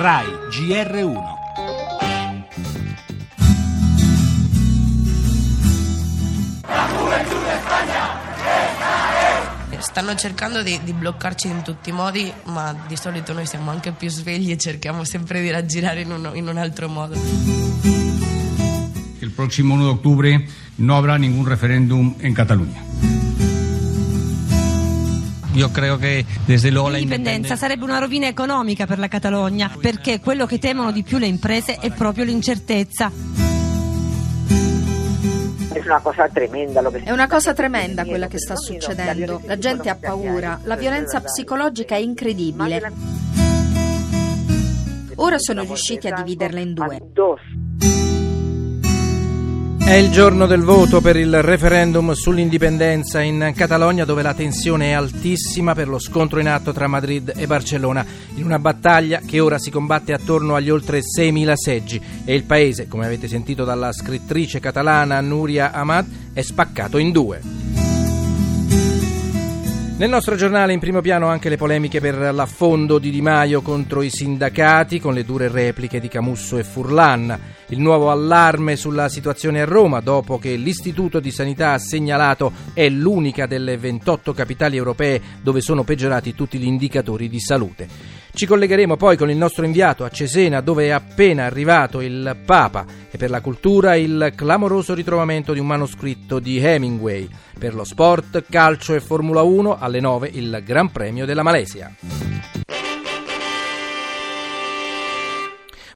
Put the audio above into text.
RAI GR1 Stanno cercando di, di, bloccarci in tutti i modi, ma di solito noi siamo anche più svegli e cerchiamo sempre di raggirare in, uno, in un altro modo. Il prossimo 1 de octubre no habrá ningún referéndum en Cataluña. Io credo che desde luego l'indipendenza sarebbe una rovina economica per la Catalogna, perché quello che temono di più le imprese è proprio l'incertezza. È una cosa tremenda, è una cosa tremenda quella che sta succedendo. La gente ha paura, la violenza psicologica è incredibile. Ora sono riusciti a dividerla in due. È il giorno del voto per il referendum sull'indipendenza in Catalogna dove la tensione è altissima per lo scontro in atto tra Madrid e Barcellona in una battaglia che ora si combatte attorno agli oltre 6.000 seggi e il paese, come avete sentito dalla scrittrice catalana Nuria Ahmad, è spaccato in due. Nel nostro giornale in primo piano anche le polemiche per l'affondo di Di Maio contro i sindacati con le dure repliche di Camusso e Furlan, il nuovo allarme sulla situazione a Roma dopo che l'Istituto di Sanità ha segnalato è l'unica delle 28 capitali europee dove sono peggiorati tutti gli indicatori di salute. Ci collegheremo poi con il nostro inviato a Cesena dove è appena arrivato il Papa e per la cultura il clamoroso ritrovamento di un manoscritto di Hemingway. Per lo sport, calcio e Formula 1 alle 9 il Gran Premio della Malesia.